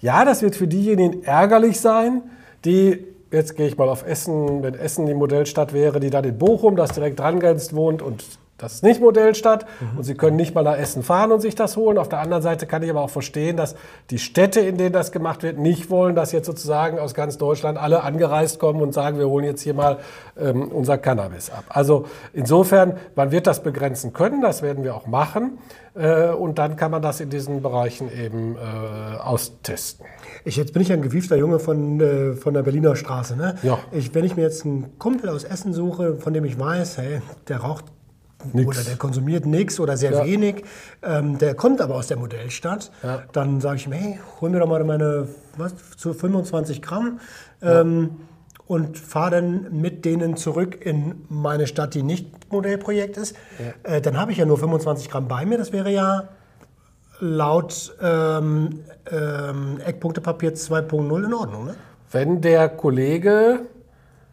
Ja, das wird für diejenigen ärgerlich sein, die, jetzt gehe ich mal auf Essen, wenn Essen die Modellstadt wäre, die dann in Bochum, das direkt dran grenzt, wohnt und das ist nicht Modellstadt und Sie können nicht mal nach Essen fahren und sich das holen. Auf der anderen Seite kann ich aber auch verstehen, dass die Städte, in denen das gemacht wird, nicht wollen, dass jetzt sozusagen aus ganz Deutschland alle angereist kommen und sagen, wir holen jetzt hier mal ähm, unser Cannabis ab. Also insofern, man wird das begrenzen können, das werden wir auch machen. Äh, und dann kann man das in diesen Bereichen eben äh, austesten. Ich, jetzt bin ich ein gewiefter Junge von, äh, von der Berliner Straße. Ne? Ja. Ich, wenn ich mir jetzt einen Kumpel aus Essen suche, von dem ich weiß, hey, der raucht Nix. oder der konsumiert nichts oder sehr Ja. wenig, ähm, der kommt aber aus der Modellstadt, Ja. dann sage ich ihm, hey, hol mir doch mal meine was, zu 25 Gramm ähm, und fahre dann mit denen zurück in meine Stadt, die nicht Modellprojekt ist. Äh, dann habe ich ja nur 25 Gramm bei mir, das wäre ja laut ähm, ähm, Eckpunktepapier 2.0 in Ordnung, ne? Wenn der Kollege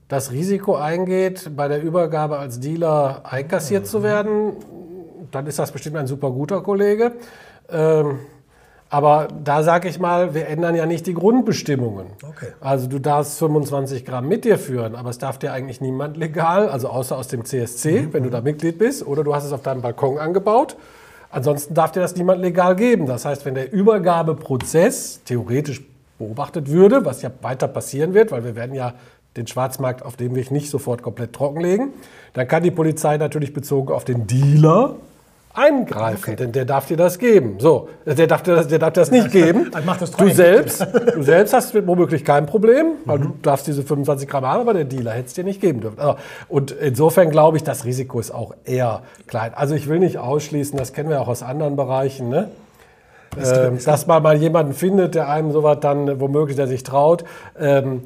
das Risiko eingeht, bei der Übergabe als Dealer einkassiert zu werden, dann ist das bestimmt ein super guter Kollege. Ähm, aber da sage ich mal, wir ändern ja nicht die Grundbestimmungen. Okay. Also du darfst 25 Gramm mit dir führen, aber es darf dir eigentlich niemand legal, also außer aus dem CSC, wenn du da Mitglied bist, oder du hast es auf deinem Balkon angebaut. Ansonsten darf dir das niemand legal geben. Das heißt, wenn der Übergabeprozess theoretisch beobachtet würde, was ja weiter passieren wird, weil wir werden ja den Schwarzmarkt auf dem Weg nicht sofort komplett trockenlegen, dann kann die Polizei natürlich bezogen auf den Dealer eingreifen, denn der darf dir das geben. So, der darf dir das, der darf dir das nicht geben. Das du selbst, du selbst hast womöglich kein Problem, weil du darfst diese 25 Gramm haben, aber der Dealer hätte es dir nicht geben dürfen. Also, Und insofern glaube ich, das Risiko ist auch eher klein. Also ich will nicht ausschließen, das kennen wir auch aus anderen Bereichen, ne? Ähm, dass man mal jemanden findet, der einem sowas dann womöglich, der sich traut. Ähm,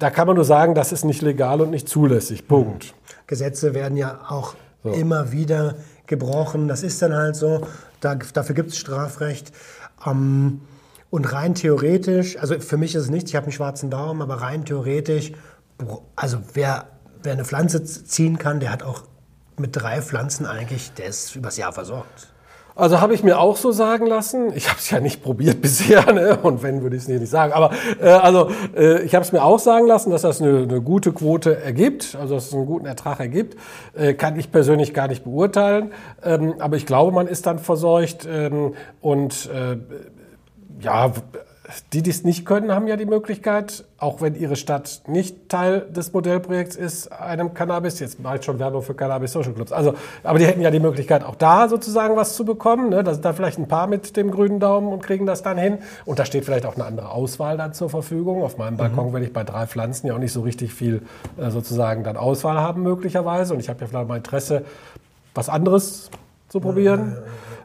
da kann man nur sagen, das ist nicht legal und nicht zulässig. Punkt. Gesetze werden ja auch immer wieder gebrochen. Das ist dann halt so. Da, dafür gibt es Strafrecht. Ähm, und rein theoretisch, also für mich ist es nichts, ich habe einen schwarzen Daumen, aber rein theoretisch, also wer, wer eine Pflanze ziehen kann, der hat auch mit drei Pflanzen eigentlich, der ist übers Jahr versorgt. Also habe ich mir auch so sagen lassen. Ich habe es ja nicht probiert bisher, ne? und wenn würde ich es nicht sagen. Aber äh, also äh, ich habe es mir auch sagen lassen, dass das eine, eine gute Quote ergibt, also dass es einen guten Ertrag ergibt. Äh, kann ich persönlich gar nicht beurteilen. Ähm, aber ich glaube, man ist dann verseucht ähm, und äh, ja, die, die es nicht können, haben ja die Möglichkeit, auch wenn ihre Stadt nicht Teil des Modellprojekts ist, einem Cannabis, jetzt mache ich schon Werbung für Cannabis Social Clubs, also, aber die hätten ja die Möglichkeit, auch da sozusagen was zu bekommen. Ne? Da sind dann vielleicht ein paar mit dem grünen Daumen und kriegen das dann hin. Und da steht vielleicht auch eine andere Auswahl dann zur Verfügung. Auf meinem Balkon werde ich bei drei Pflanzen ja auch nicht so richtig viel äh, sozusagen dann Auswahl haben möglicherweise. Und ich habe ja vielleicht mal Interesse, was anderes zu probieren.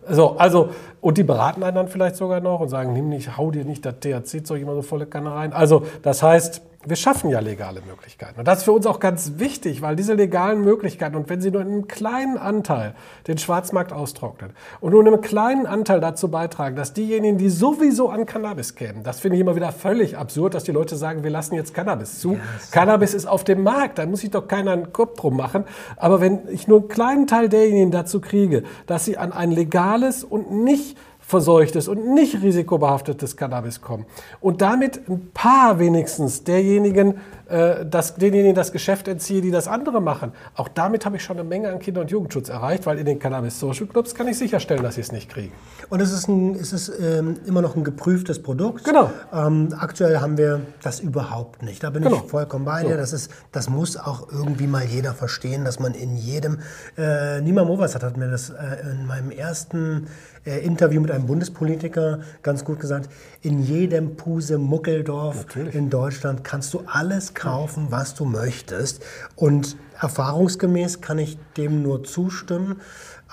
So, also, und die beraten einen dann vielleicht sogar noch und sagen, nimm nicht, hau dir nicht das THC-Zeug immer so volle Kanne rein. Also, das heißt, wir schaffen ja legale Möglichkeiten. Und das ist für uns auch ganz wichtig, weil diese legalen Möglichkeiten, und wenn sie nur in einem kleinen Anteil den Schwarzmarkt austrocknen und nur in einem kleinen Anteil dazu beitragen, dass diejenigen, die sowieso an Cannabis kämen, das finde ich immer wieder völlig absurd, dass die Leute sagen, wir lassen jetzt Cannabis zu. Cannabis ist auf dem Markt, da muss sich doch keiner einen Kopf drum machen. Aber wenn ich nur einen kleinen Teil derjenigen dazu kriege, dass sie an ein legales und nicht verseuchtes und nicht risikobehaftetes Cannabis kommen. Und damit ein paar wenigstens derjenigen, äh, das, denjenigen das Geschäft entziehe, die das andere machen. Auch damit habe ich schon eine Menge an Kinder- und Jugendschutz erreicht, weil in den Cannabis Social Clubs kann ich sicherstellen, dass sie es nicht kriegen. Und es ist, ein, es ist ähm, immer noch ein geprüftes Produkt. Genau. Ähm, aktuell haben wir das überhaupt nicht. Da bin Genau. ich vollkommen bei dir. Das, ist, das muss auch irgendwie mal jeder verstehen, dass man in jedem. Äh, Nima Movas hat, hat mir das äh, in meinem ersten äh, Interview mit einem Bundespolitiker ganz gut gesagt. In jedem Puse Muckeldorf in Deutschland kannst du alles kaufen, was du möchtest. Und erfahrungsgemäß kann ich dem nur zustimmen.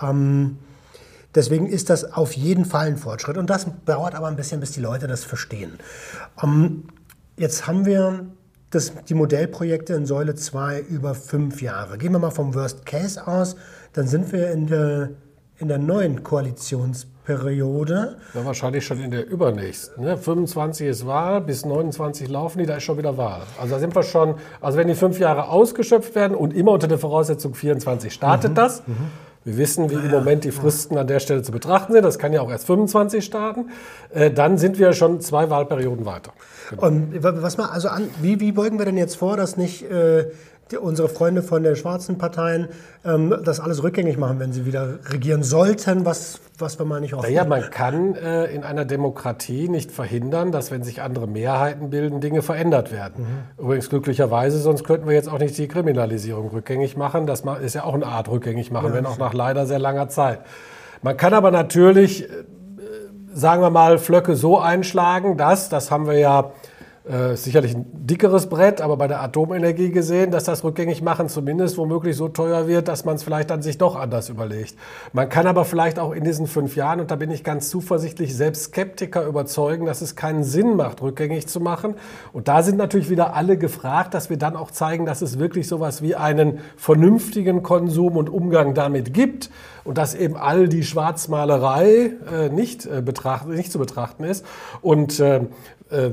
Ähm, Deswegen ist das auf jeden Fall ein Fortschritt. Und das dauert aber ein bisschen, bis die Leute das verstehen. Ähm, jetzt haben wir das, die Modellprojekte in Säule 2 über fünf Jahre. Gehen wir mal vom Worst Case aus, dann sind wir in der, in der neuen Koalitionsperiode. Ja, wahrscheinlich schon in der übernächsten. Ne? 25 ist Wahl, bis 29 laufen die, da ist schon wieder Wahl. Also da sind wir schon, also wenn die fünf Jahre ausgeschöpft werden und immer unter der Voraussetzung 24 startet das. Wir wissen, wie im Moment die Fristen an der Stelle zu betrachten sind. Das kann ja auch erst 25 starten. Äh, dann sind wir schon zwei Wahlperioden weiter. Und wa- was mal, also an, wie, wie beugen wir denn jetzt vor, dass nicht äh, die, unsere Freunde von den schwarzen Parteien ähm, das alles rückgängig machen, wenn sie wieder regieren sollten, was, was wir mal nicht hoffen. Naja, man kann äh, in einer Demokratie nicht verhindern, dass, wenn sich andere Mehrheiten bilden, Dinge verändert werden. Mhm. Übrigens glücklicherweise, sonst könnten wir jetzt auch nicht die Kriminalisierung rückgängig machen. Das ist ja auch eine Art rückgängig machen, ja, wenn auch nach leider sehr langer Zeit. Man kann aber natürlich, äh, sagen wir mal, Flöcke so einschlagen, dass, das haben wir ja äh, sicherlich ein dickeres Brett, aber bei der Atomenergie gesehen, dass das rückgängig machen zumindest womöglich so teuer wird, dass man es vielleicht dann sich doch anders überlegt. Man kann aber vielleicht auch in diesen fünf Jahren, und da bin ich ganz zuversichtlich, selbst Skeptiker überzeugen, dass es keinen Sinn macht, rückgängig zu machen. Und da sind natürlich wieder alle gefragt, dass wir dann auch zeigen, dass es wirklich sowas wie einen vernünftigen Konsum und Umgang damit gibt und dass eben all die Schwarzmalerei äh, nicht, äh, betracht, nicht zu betrachten ist. Und äh,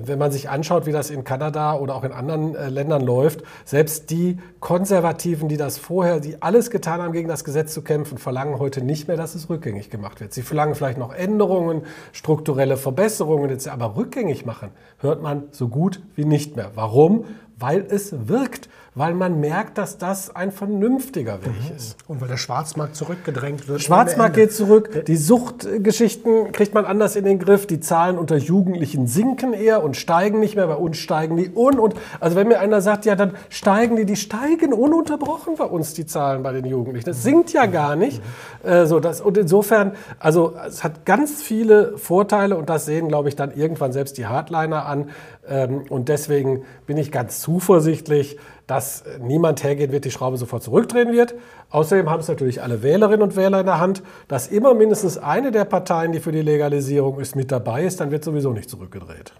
wenn man sich anschaut, wie das in Kanada oder auch in anderen äh, Ländern läuft, selbst die Konservativen, die das vorher, die alles getan haben, gegen das Gesetz zu kämpfen, verlangen heute nicht mehr, dass es rückgängig gemacht wird. Sie verlangen vielleicht noch Änderungen, strukturelle Verbesserungen, aber rückgängig machen hört man so gut wie nicht mehr. Warum? Weil es wirkt weil man merkt, dass das ein vernünftiger Weg mhm. ist. Und weil der Schwarzmarkt zurückgedrängt wird. Schwarzmarkt geht zurück, die Suchtgeschichten kriegt man anders in den Griff, die Zahlen unter Jugendlichen sinken eher und steigen nicht mehr, bei uns steigen die un und also wenn mir einer sagt, ja, dann steigen die, die steigen ununterbrochen bei uns die Zahlen bei den Jugendlichen. Das sinkt ja gar nicht. Mhm. Äh, so, das, und insofern, also es hat ganz viele Vorteile und das sehen, glaube ich, dann irgendwann selbst die Hardliner an. Ähm, und deswegen bin ich ganz zuversichtlich, dass niemand hergehen wird, die Schraube sofort zurückdrehen wird. Außerdem haben es natürlich alle Wählerinnen und Wähler in der Hand, dass immer mindestens eine der Parteien, die für die Legalisierung ist, mit dabei ist, dann wird sowieso nicht zurückgedreht.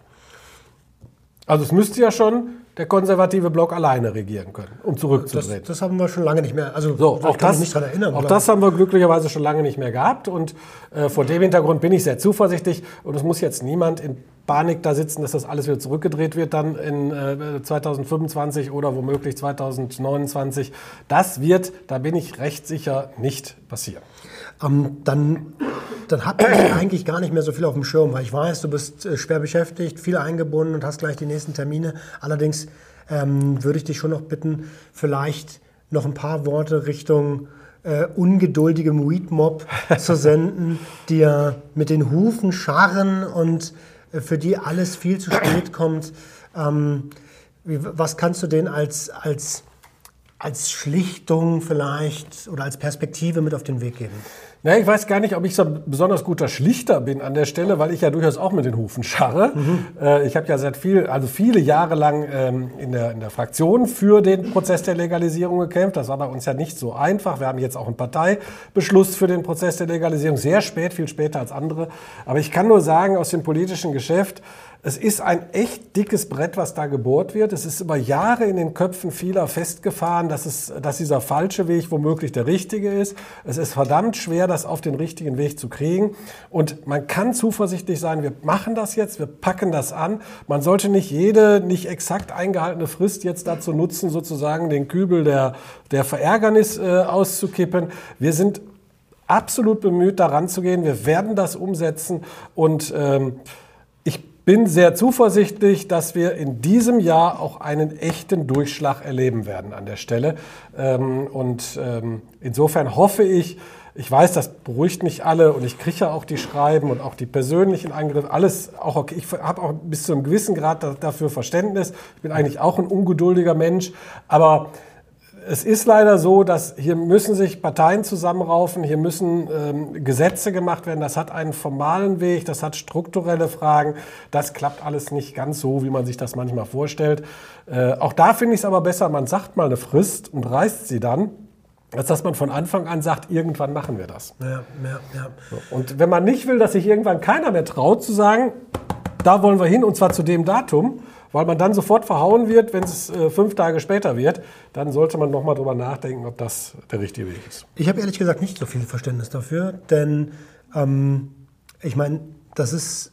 Also es müsste ja schon der konservative Block alleine regieren können, um zurückzudrehen. Das, das haben wir schon lange nicht mehr. Also so, auch das, nicht daran erinnern. Auch das haben wir glücklicherweise schon lange nicht mehr gehabt. Und äh, vor dem Hintergrund bin ich sehr zuversichtlich. Und es muss jetzt niemand in Panik da sitzen, dass das alles wieder zurückgedreht wird dann in äh, 2025 oder womöglich 2029. Das wird, da bin ich recht sicher, nicht passieren. Ähm, dann dann habe ich eigentlich gar nicht mehr so viel auf dem Schirm, weil ich weiß, du bist äh, schwer beschäftigt, viel eingebunden und hast gleich die nächsten Termine. Allerdings ähm, würde ich dich schon noch bitten, vielleicht noch ein paar Worte Richtung äh, ungeduldigem Weedmob zu senden, die ja mit den Hufen scharren und äh, für die alles viel zu spät kommt. Ähm, wie, was kannst du denen als, als, als Schlichtung vielleicht oder als Perspektive mit auf den Weg geben? Na, ich weiß gar nicht, ob ich so ein besonders guter Schlichter bin an der Stelle, weil ich ja durchaus auch mit den Hufen scharre. Mhm. Äh, ich habe ja seit viel, also viele Jahre lang ähm, in, der, in der Fraktion für den Prozess der Legalisierung gekämpft. Das war bei uns ja nicht so einfach. Wir haben jetzt auch einen Parteibeschluss für den Prozess der Legalisierung, sehr spät, viel später als andere. Aber ich kann nur sagen, aus dem politischen Geschäft, es ist ein echt dickes Brett, was da gebohrt wird. Es ist über Jahre in den Köpfen vieler festgefahren, dass, es, dass dieser falsche Weg womöglich der richtige ist. Es ist verdammt schwer, das auf den richtigen Weg zu kriegen. Und man kann zuversichtlich sein, wir machen das jetzt, wir packen das an. Man sollte nicht jede nicht exakt eingehaltene Frist jetzt dazu nutzen, sozusagen den Kübel der, der Verärgernis äh, auszukippen. Wir sind absolut bemüht, daran zu gehen. Wir werden das umsetzen und ähm, bin sehr zuversichtlich, dass wir in diesem Jahr auch einen echten Durchschlag erleben werden an der Stelle. Ähm, und ähm, insofern hoffe ich, ich weiß, das beruhigt nicht alle und ich kriege ja auch die Schreiben und auch die persönlichen Angriffe, alles auch okay. Ich habe auch bis zu einem gewissen Grad dafür Verständnis. Ich bin eigentlich auch ein ungeduldiger Mensch, aber es ist leider so, dass hier müssen sich Parteien zusammenraufen, hier müssen ähm, Gesetze gemacht werden. Das hat einen formalen Weg, das hat strukturelle Fragen. Das klappt alles nicht ganz so, wie man sich das manchmal vorstellt. Äh, auch da finde ich es aber besser, man sagt mal eine Frist und reißt sie dann, als dass man von Anfang an sagt, irgendwann machen wir das. Ja, ja, ja. Und wenn man nicht will, dass sich irgendwann keiner mehr traut zu sagen, da wollen wir hin und zwar zu dem Datum, weil man dann sofort verhauen wird, wenn es äh, fünf Tage später wird, dann sollte man nochmal drüber nachdenken, ob das der richtige Weg ist. Ich habe ehrlich gesagt nicht so viel Verständnis dafür, denn ähm, ich meine, das ist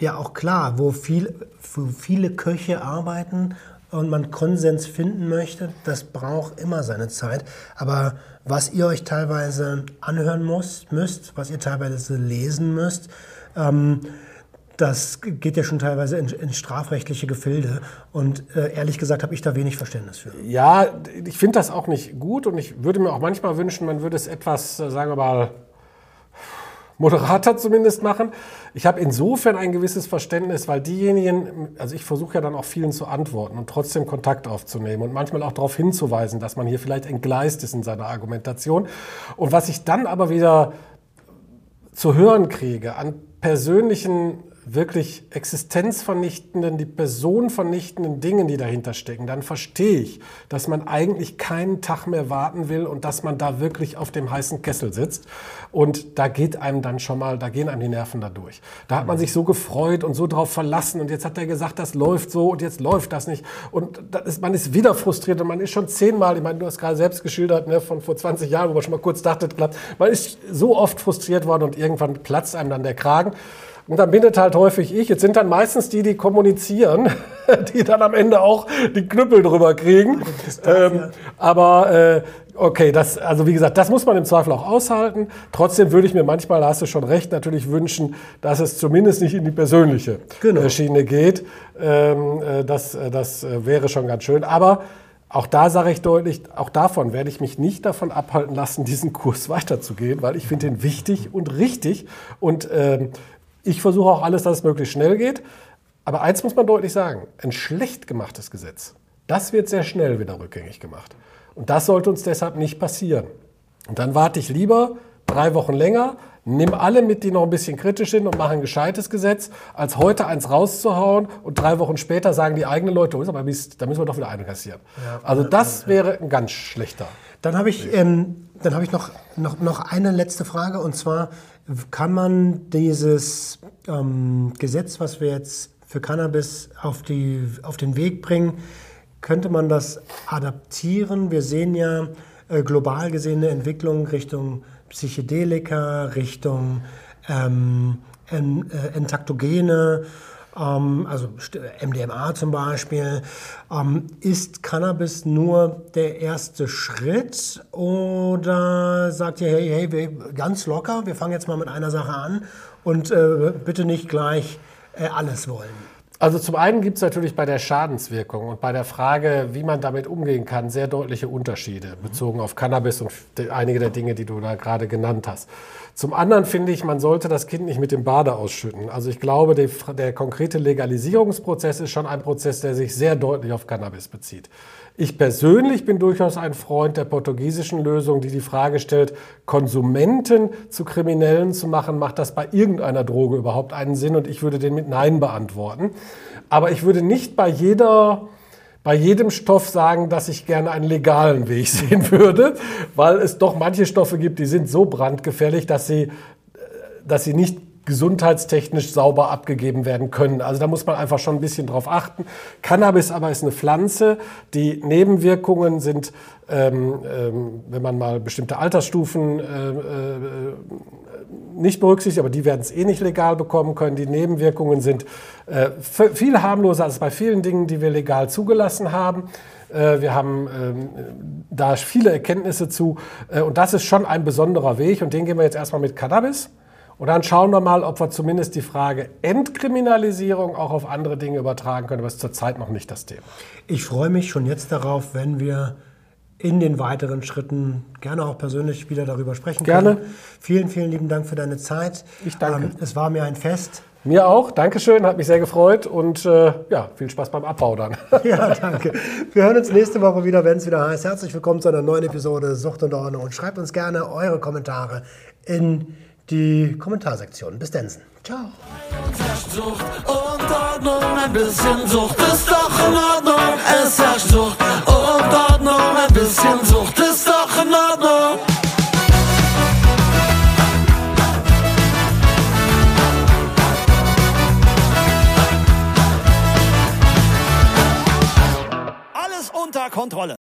ja auch klar, wo, viel, wo viele Köche arbeiten und man Konsens finden möchte, das braucht immer seine Zeit. Aber was ihr euch teilweise anhören müsst, müsst was ihr teilweise lesen müsst, ähm, das geht ja schon teilweise in, in strafrechtliche Gefilde. Und äh, ehrlich gesagt habe ich da wenig Verständnis für. Ja, ich finde das auch nicht gut und ich würde mir auch manchmal wünschen, man würde es etwas, äh, sagen wir mal, moderater zumindest machen. Ich habe insofern ein gewisses Verständnis, weil diejenigen, also ich versuche ja dann auch vielen zu antworten und trotzdem Kontakt aufzunehmen und manchmal auch darauf hinzuweisen, dass man hier vielleicht entgleist ist in seiner Argumentation. Und was ich dann aber wieder zu hören kriege an persönlichen wirklich existenzvernichtenden, die Person vernichtenden Dingen, die dahinter stecken, dann verstehe ich, dass man eigentlich keinen Tag mehr warten will und dass man da wirklich auf dem heißen Kessel sitzt. Und da geht einem dann schon mal, da gehen einem die Nerven da durch. Da hat man sich so gefreut und so drauf verlassen und jetzt hat er gesagt, das läuft so und jetzt läuft das nicht. Und das ist, man ist wieder frustriert und man ist schon zehnmal, ich meine, du hast gerade selbst geschildert, ne, von vor 20 Jahren, wo man schon mal kurz dachte, klappt. Man ist so oft frustriert worden und irgendwann platzt einem dann der Kragen. Und dann bindet halt häufig ich. Jetzt sind dann meistens die, die kommunizieren, die dann am Ende auch die Knüppel drüber kriegen. Ähm, aber äh, okay, das, also wie gesagt, das muss man im Zweifel auch aushalten. Trotzdem würde ich mir manchmal, hast du schon recht, natürlich wünschen, dass es zumindest nicht in die persönliche Genau. äh, Schiene geht. Ähm, äh, das äh, das wäre schon ganz schön. Aber auch da sage ich deutlich, auch davon werde ich mich nicht davon abhalten lassen, diesen Kurs weiterzugehen, weil ich finde ihn wichtig und richtig. Und ähm, ich versuche auch alles, dass es möglichst schnell geht. Aber eins muss man deutlich sagen, ein schlecht gemachtes Gesetz, das wird sehr schnell wieder rückgängig gemacht. Und das sollte uns deshalb nicht passieren. Und dann warte ich lieber drei Wochen länger, nimm alle mit, die noch ein bisschen kritisch sind und mache ein gescheites Gesetz, als heute eins rauszuhauen und drei Wochen später sagen die eigenen Leute, oh, ist aber Mist, da müssen wir doch wieder einkassieren. Also das wäre ein ganz schlechter. Dann habe ich, ähm, dann habe ich noch, noch, noch eine letzte Frage und zwar kann man dieses ähm, Gesetz, was wir jetzt für Cannabis auf, die, auf den Weg bringen, könnte man das adaptieren? Wir sehen ja äh, global gesehen eine Entwicklung Richtung Psychedelika, Richtung ähm, en, äh, Entaktogene, ähm, also st- MDMA zum Beispiel. Ähm, ist Cannabis nur der erste Schritt oder sagt ihr, hey, hey, wir, ganz locker, wir fangen jetzt mal mit einer Sache an und äh, bitte nicht gleich äh, alles wollen? Also zum einen gibt es natürlich bei der Schadenswirkung und bei der Frage, wie man damit umgehen kann, sehr deutliche Unterschiede bezogen auf Cannabis und einige der Dinge, die du da gerade genannt hast. Zum anderen finde ich, man sollte das Kind nicht mit dem Bade ausschütten. Also ich glaube, der, der konkrete Legalisierungsprozess ist schon ein Prozess, der sich sehr deutlich auf Cannabis bezieht. Ich persönlich bin durchaus ein Freund der portugiesischen Lösung, die die Frage stellt, Konsumenten zu Kriminellen zu machen, macht das bei irgendeiner Droge überhaupt einen Sinn? Und ich würde den mit Nein beantworten. Aber ich würde nicht bei jeder bei jedem Stoff sagen, dass ich gerne einen legalen Weg sehen würde, weil es doch manche Stoffe gibt, die sind so brandgefährlich, dass sie, äh, dass sie nicht gesundheitstechnisch sauber abgegeben werden können. Also da muss man einfach schon ein bisschen drauf achten. Cannabis aber ist eine Pflanze. Die Nebenwirkungen sind, ähm, ähm, wenn man mal bestimmte Altersstufen äh, äh, nicht berücksichtigt, aber die werden es eh nicht legal bekommen können. Die Nebenwirkungen sind äh, viel harmloser als bei vielen Dingen, die wir legal zugelassen haben. Äh, wir haben ähm, da viele Erkenntnisse zu. Äh, und das ist schon ein besonderer Weg. Und den gehen wir jetzt erstmal mit Cannabis. Und dann schauen wir mal, ob wir zumindest die Frage Entkriminalisierung auch auf andere Dinge übertragen können. Aber das ist zurzeit noch nicht das Thema. Ich freue mich schon jetzt darauf, wenn wir in den weiteren Schritten gerne auch persönlich wieder darüber sprechen Gerne. können. Vielen, vielen lieben Dank für deine Zeit. Ich danke. Ähm, es war mir ein Fest. Mir auch. Dankeschön, hat mich sehr gefreut. Und äh, ja, viel Spaß beim Abbau dann. Ja, danke. Wir hören uns nächste Woche wieder, wenn es wieder heißt. Herzlich willkommen zu einer neuen Episode Sucht und Ordnung. Und schreibt uns gerne eure Kommentare in die Kommentarsektion. Bis dann. Ciao. ein bisschen Sucht ist doch in Ordnung. Es herrscht Sucht und Ordnung, ein bisschen Sucht ist doch in Ordnung. Alles unter Kontrolle.